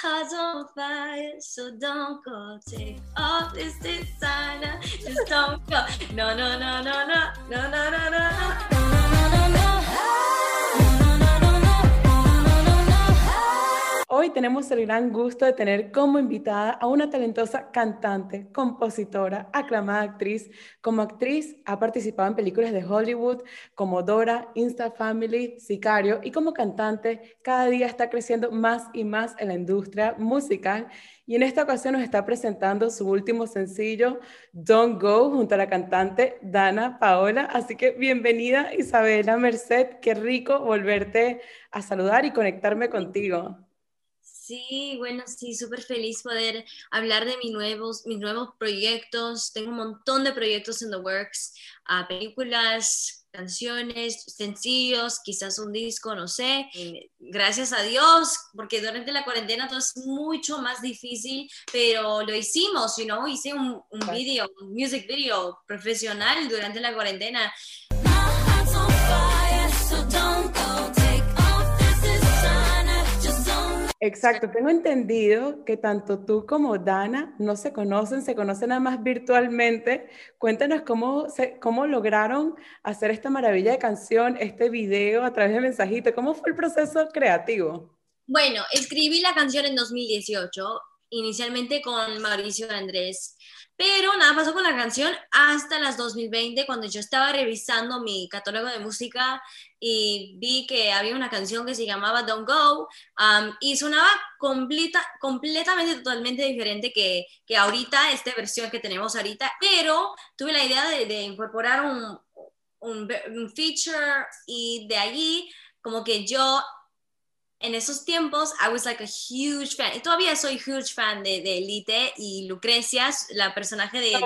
heart's on fire, so don't go. Take off this designer, just don't go. No, no, no, no, no, no, no, no, no, Hoy tenemos el gran gusto de tener como invitada a una talentosa cantante, compositora, aclamada actriz. Como actriz ha participado en películas de Hollywood como Dora, Insta Family, Sicario y como cantante cada día está creciendo más y más en la industria musical y en esta ocasión nos está presentando su último sencillo, Don't Go, junto a la cantante Dana Paola. Así que bienvenida Isabela Merced, qué rico volverte a saludar y conectarme contigo. Sí, bueno, sí, súper feliz poder hablar de mis nuevos, mis nuevos proyectos. Tengo un montón de proyectos en the works, uh, películas, canciones, sencillos, quizás un disco, no sé. gracias a Dios, porque durante la cuarentena todo es mucho más difícil, pero lo hicimos, you know? hice un, un video, un music video profesional durante la cuarentena. Exacto, tengo entendido que tanto tú como Dana no se conocen, se conocen nada virtualmente. Cuéntanos cómo, cómo lograron hacer esta maravilla de canción, este video a través de mensajito. ¿Cómo fue el proceso creativo? Bueno, escribí la canción en 2018, inicialmente con Mauricio Andrés. Pero nada pasó con la canción hasta las 2020, cuando yo estaba revisando mi catálogo de música y vi que había una canción que se llamaba Don't Go um, y sonaba completa, completamente, totalmente diferente que, que ahorita, esta versión que tenemos ahorita, pero tuve la idea de, de incorporar un, un, un feature y de allí como que yo en esos tiempos, I was like a huge fan. Y todavía soy huge fan de, de Elite y Lucrecia, la personaje de, de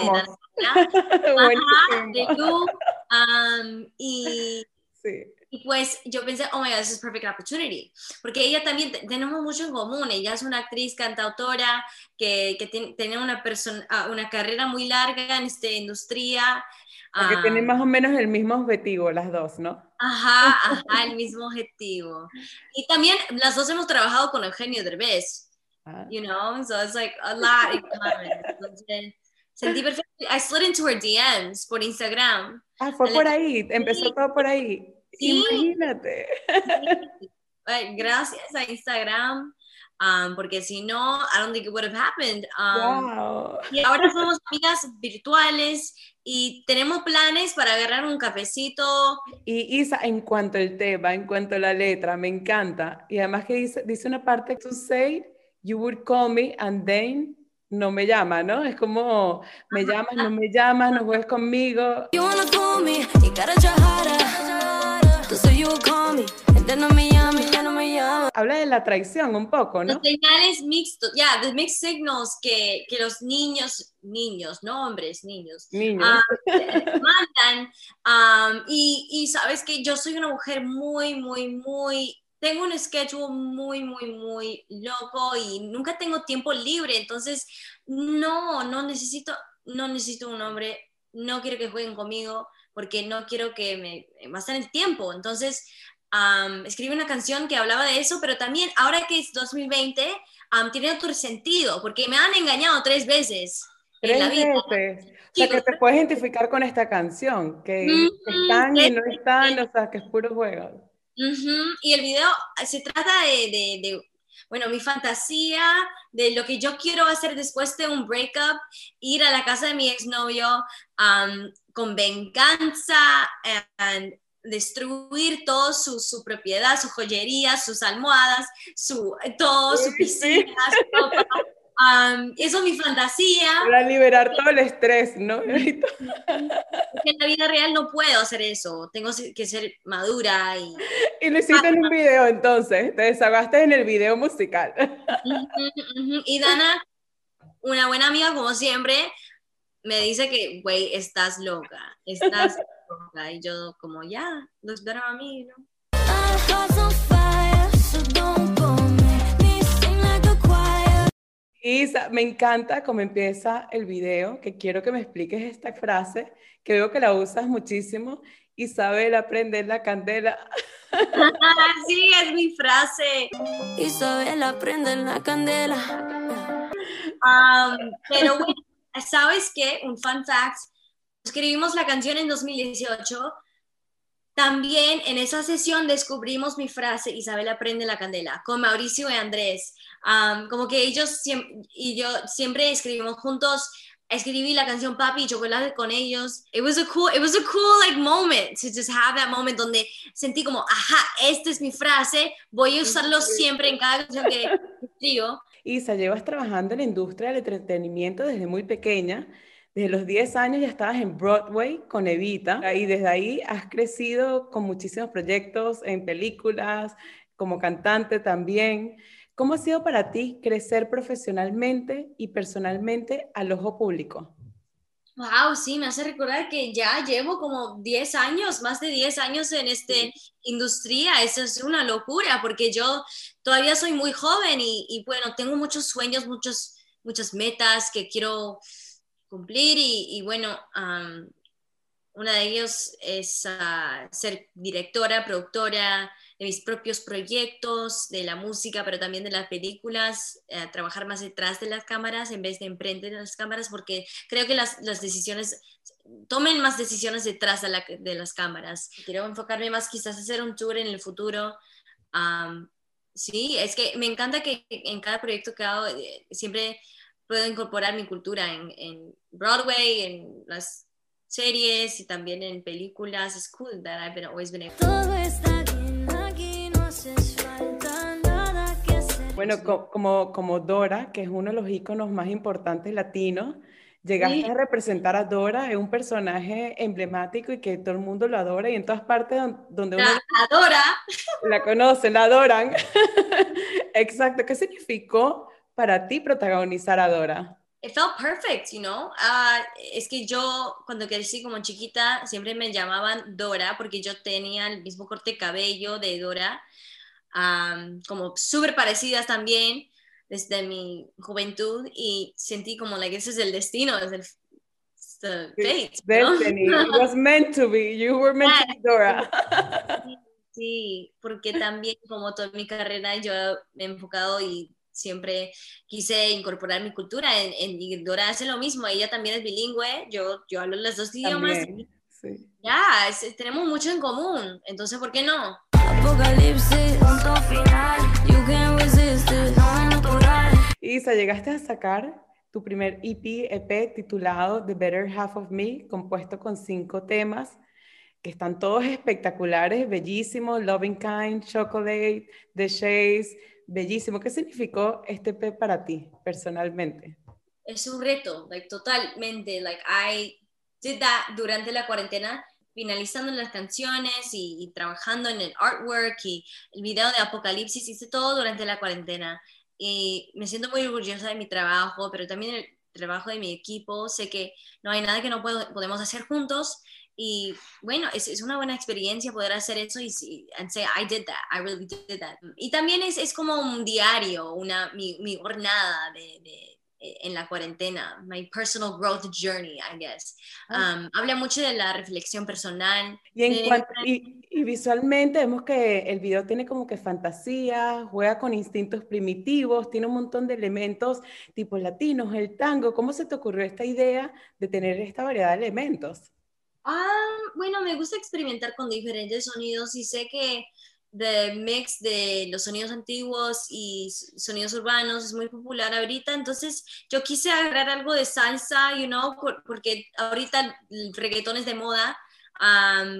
de Lu. Um, y, sí. y pues yo pensé, oh my god, this is perfect opportunity. Porque ella también, tenemos mucho en común. Ella es una actriz, cantautora, que, que tiene, una, persona, ah, una carrera muy larga en esta industria. Porque tienen más o menos el mismo objetivo las dos, ¿no? Ajá, ajá, el mismo objetivo. Y también las dos hemos trabajado con Eugenio Derbez, ah. you know, so it's like a lot in common. Entonces, sentí perfecto. I slid into her DMs por Instagram. Ah, fue por ahí, empezó todo por ahí. Sí. Imagínate. Gracias a Instagram Um, porque si no, I don't think it would have happened. Um, y ahora somos amigas virtuales y tenemos planes para agarrar un cafecito. Y Isa, en cuanto al tema, en cuanto a la letra, me encanta. Y además que dice, dice una parte, to say, you would call me and then no me llama, ¿no? Es como, me llamas, no me llamas, no juegues conmigo. You wanna call me, you gotta Habla de la traición un poco, ¿no? Los señales mixtos, ya, de mixed signals que, que, los niños, niños, no hombres, niños, niños. Um, mandan. Um, y, y sabes que yo soy una mujer muy, muy, muy tengo un schedule muy, muy, muy loco y nunca tengo tiempo libre, entonces no, no necesito, no necesito un hombre, no quiero que jueguen conmigo porque no quiero que me gasten el tiempo, entonces um, escribí una canción que hablaba de eso, pero también ahora que es 2020, tiene otro sentido, porque me han engañado tres veces. Tres en la vida. veces. O sea, que te puedes identificar con esta canción, que están y no están, o sea, que es puro juego. Y el video se trata de, de, bueno, mi fantasía, de lo que yo quiero hacer después de un breakup, ir a la casa de mi exnovio um, con venganza, and destruir todo su, su, propiedad, su joyería, sus almohadas, su, todo, su piscina, eso es mi fantasía. Para liberar todo el estrés, ¿no? en la vida real no puedo hacer eso, tengo que ser madura y... Y lo hiciste en un video entonces, te desahogaste en el video musical. Y Dana, una buena amiga como siempre, me dice que, güey, estás loca, estás y yo como, ya, looks better a mí, ¿no? Isa, me encanta cómo empieza el video, que quiero que me expliques esta frase, que veo que la usas muchísimo. Isabel, aprende la candela. sí, es mi frase. Isabela, prende la candela. pero bueno, ¿sabes qué? Un fun fact. Escribimos la canción en 2018. También en esa sesión descubrimos mi frase, Isabela prende la candela, con Mauricio y Andrés. como que ellos y yo siempre escribimos juntos escribí la canción Papi y Chocolate con ellos. It was a cool, it was a cool like moment to just have that moment donde sentí como, ajá, esta es mi frase, voy a usarlo siempre en cada canción que digo. Isa, llevas trabajando en la industria del entretenimiento desde muy pequeña. Desde los 10 años ya estabas en Broadway con Evita y desde ahí has crecido con muchísimos proyectos en películas, como cantante también. ¿Cómo ha sido para ti crecer profesionalmente y personalmente al ojo público? Wow, sí, me hace recordar que ya llevo como 10 años, más de 10 años en esta industria. Eso es una locura porque yo todavía soy muy joven y, bueno, tengo muchos sueños, muchos, muchas metas que quiero cumplir y, bueno, una de ellos es ah, ser directora, productora, de mis propios proyectos, de la música, pero también de las películas, eh, trabajar más detrás de las cámaras en vez de enfrente de las cámaras, porque creo que las, las decisiones, tomen más decisiones detrás de, la, de, las cámaras. Quiero enfocarme más quizás hacer un tour en el futuro. sí, es que me encanta que en cada proyecto que hago eh, siempre puedo incorporar mi cultura en, en Broadway, en las series y también en películas. Es cool that I've been always been able. Bueno, como, como Dora, que es uno de los íconos más importantes latinos, llegaste a representar a Dora, es un personaje emblemático y que todo el mundo lo adora y en todas partes donde uno... La adora. La conocen, la adoran. Exacto. ¿Qué significó para ti protagonizar a Dora? It felt perfect, you know. Uh, es que yo, cuando crecí como chiquita, siempre me llamaban Dora porque yo tenía el mismo corte de cabello de Dora como súper parecidas también desde mi juventud y sentí como like ese es el destino, es el fate, Destiny. It was meant to be. You were meant to be Dora. Sí, porque también como toda mi carrera yo me he enfocado y siempre quise incorporar mi cultura en, en Dora hace lo mismo, ella también es bilingüe, yo, yo hablo los dos idiomas. Sí. Ya, tenemos mucho en común, entonces ¿por qué no? Isa, llegaste a sacar tu primer EP, EP titulado The Better Half of Me, compuesto con cinco temas que están todos espectaculares, bellísimos, Loving Kind, Chocolate, The Shades, bellísimo. ¿Qué significó este EP para ti personalmente? Es un reto, like, totalmente. Like, I did that durante la cuarentena finalizando las canciones y, trabajando en el artwork y el video de Apocalipsis, hice todo durante la cuarentena. Y me siento muy orgullosa de mi trabajo, pero también el trabajo de mi equipo. Sé que no hay nada que no podemos hacer juntos. Y bueno, es, es, una buena experiencia poder hacer eso y, y and say, I did that, I really did that. Y también es, es como un diario, una, mi, mi jornada de, de eh, en la cuarentena, my personal growth journey, I guess. Ah. Um, habla mucho de la reflexión personal. Y, en cuanto, y, visualmente vemos que el video tiene como que fantasía, juega con instintos primitivos, tiene un montón de elementos tipo latinos, el tango. ¿Cómo se te ocurrió esta idea de tener esta variedad de elementos? Ah, bueno, me gusta experimentar con diferentes sonidos y sé que de mix de los sonidos antiguos y sonidos urbanos es muy popular ahorita, entonces yo quise agarrar algo de salsa, you know, porque ahorita el reggaetón es de moda,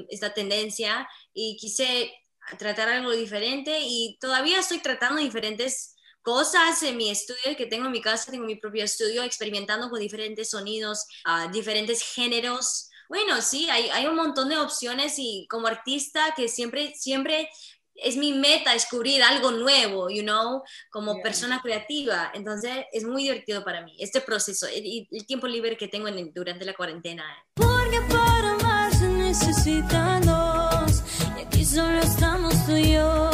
esta tendencia, y quise tratar algo diferente y todavía estoy tratando diferentes cosas en mi estudio que tengo en mi casa, tengo mi propio estudio, experimentando con diferentes sonidos, uh, diferentes géneros. Bueno, sí, hay, hay, un montón de opciones y como artista que siempre, siempre es mi meta descubrir algo nuevo, you know, como persona creativa. Entonces es muy divertido para mí este proceso y el, tiempo libre que tengo en durante la cuarentena. Porque para amar se necesitan dos y aquí solo estamos tú y yo.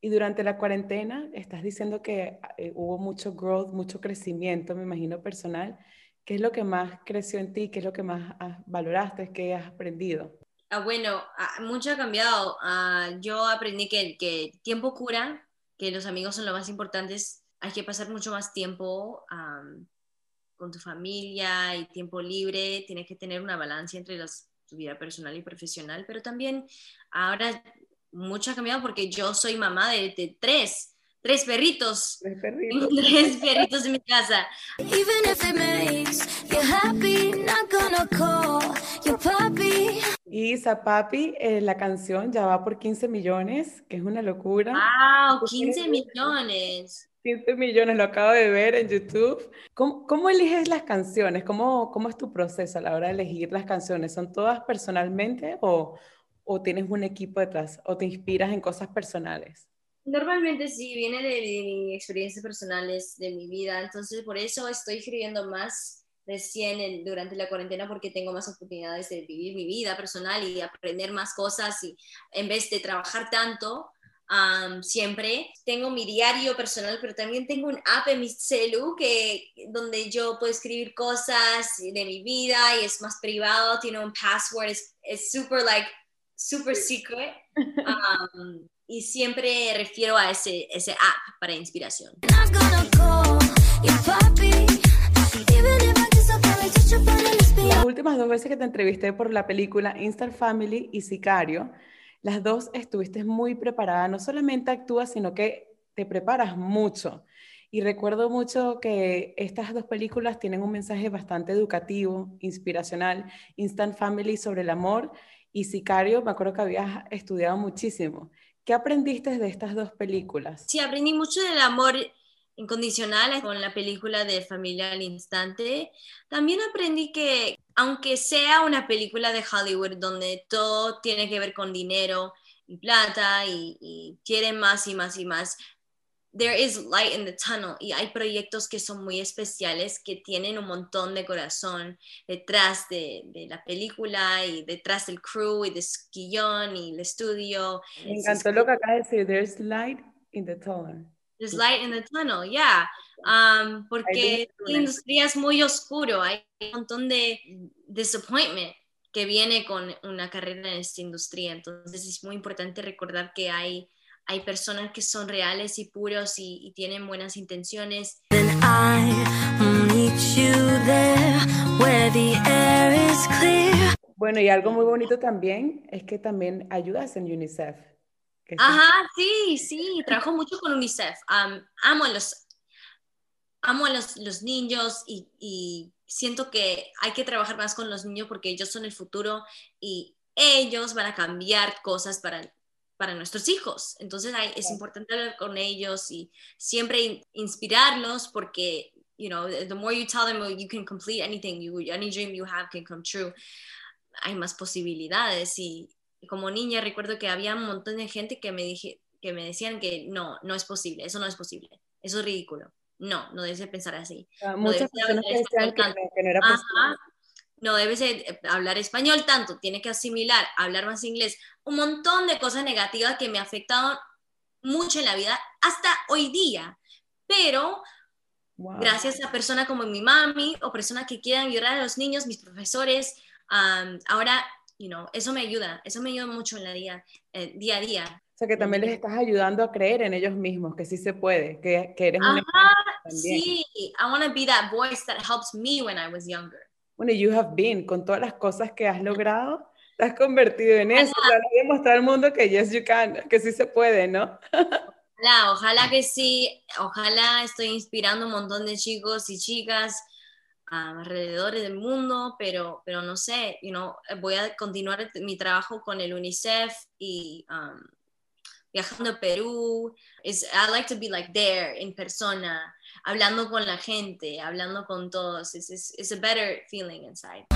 Y durante la cuarentena estás diciendo que eh, hubo mucho growth, mucho crecimiento, me imagino personal. ¿Qué es lo que más creció en ti? ¿Qué es lo que más valoraste? ¿Qué has aprendido? Ah, bueno, ah, mucho ha cambiado. Ah, yo aprendí que, que tiempo cura, que los amigos son lo más importantes. Hay que pasar mucho más tiempo con tu familia y tiempo libre. Tienes que tener una balanza entre tu vida personal y profesional. Pero también ahora mucho ha cambiado porque yo soy mamá de, de tres tres perritos. Tres perritos. tres perritos en mi casa. Even if it makes you happy, not gonna call your puppy. Y Zapapi, eh, la canción ya va por 15 millones, que es una locura. ¡Wow! 15 millones. 15 millones, lo acabo de ver en YouTube. ¿Cómo, cómo eliges las canciones? ¿Cómo, ¿Cómo es tu proceso a la hora de elegir las canciones? ¿Son todas personalmente o, o tienes un equipo detrás? ¿O te inspiras en cosas personales? Normalmente sí, viene de, de mis experiencias personales, de mi vida, entonces por eso estoy escribiendo más recién en, durante la cuarentena porque tengo más oportunidades de vivir mi vida personal y aprender más cosas y en vez de trabajar tanto, siempre. Tengo mi diario personal, pero también tengo un app en mi celu que, donde yo puedo escribir cosas de mi vida y es más privado, tiene un password, es super like, super secret. Y siempre refiero a ese, ese app para inspiración. Las últimas dos veces que te entrevisté por la película Instant Family y Sicario, las dos estuviste muy preparada, no solamente actúas, sino que te preparas mucho. Y recuerdo mucho que estas dos películas tienen un mensaje bastante educativo, inspiracional, Instant Family sobre el amor y Sicario, me acuerdo que habías estudiado muchísimo. ¿Qué aprendiste de estas dos películas? Sí, aprendí mucho del amor incondicional con la película de Familia al Instante. También aprendí que aunque sea una película de Hollywood donde todo tiene que ver con dinero y plata y, y quieren más y más y más, there is light in the tunnel y hay proyectos que son muy especiales que tienen un montón de corazón detrás de, de la película y detrás del crew y del guion y el estudio. Me encantó lo que acaba de decir, there's light in the tunnel. There's light in the tunnel, yeah. Um, porque la industria es muy oscuro, hay un montón de disappointment que viene con una carrera en esta industria, entonces es muy importante recordar que hay hay personas que son reales y puros y, tienen buenas intenciones. Bueno, y algo muy bonito también es que también ayudas en UNICEF. Ajá, sí, sí, trabajo mucho con UNICEF. amo a los, amo a los, los niños y, y, siento que hay que trabajar más con los niños porque ellos son el futuro y ellos van a cambiar cosas para, para nuestros hijos. Entonces es importante hablar con ellos y siempre inspirarlos porque, you know, the more you tell them oh, you can complete anything, you, any dream you have can come true, hay más posibilidades. Y, como niña recuerdo que había un montón de gente que me, dije, que me decían que no, no es posible, eso no es posible, eso es ridículo. No, no debes pensar así. Ah, muchas personas que decían que, no era posible no debes eh, hablar español tanto, tiene que asimilar, hablar más inglés, un montón de cosas negativas que me afectaron mucho en la vida hasta hoy día. Pero gracias a personas como mi mami o personas que quieran ayudar a los niños, mis profesores, ahora, you know, eso me ayuda, eso me ayuda mucho en la día, eh, día a día. O sea, que también les estás ayudando a creer en ellos mismos, que sí se puede, que, que eres un Sí, I want to be that voice that helps me when I was younger bueno, you have been, con todas las cosas que has logrado, te has convertido en eso, para demostrar al mundo que yes you can, que sí se puede, ¿no? Ojalá, ojalá que sí, ojalá estoy inspirando un montón de chicos y chicas alrededor del mundo, pero, pero no sé, you know, voy a continuar mi trabajo con el UNICEF y um, viajando a Perú. Is, I like to be like there, en persona, hablando con la gente, hablando con todos. It's, it's, it's a better feeling inside.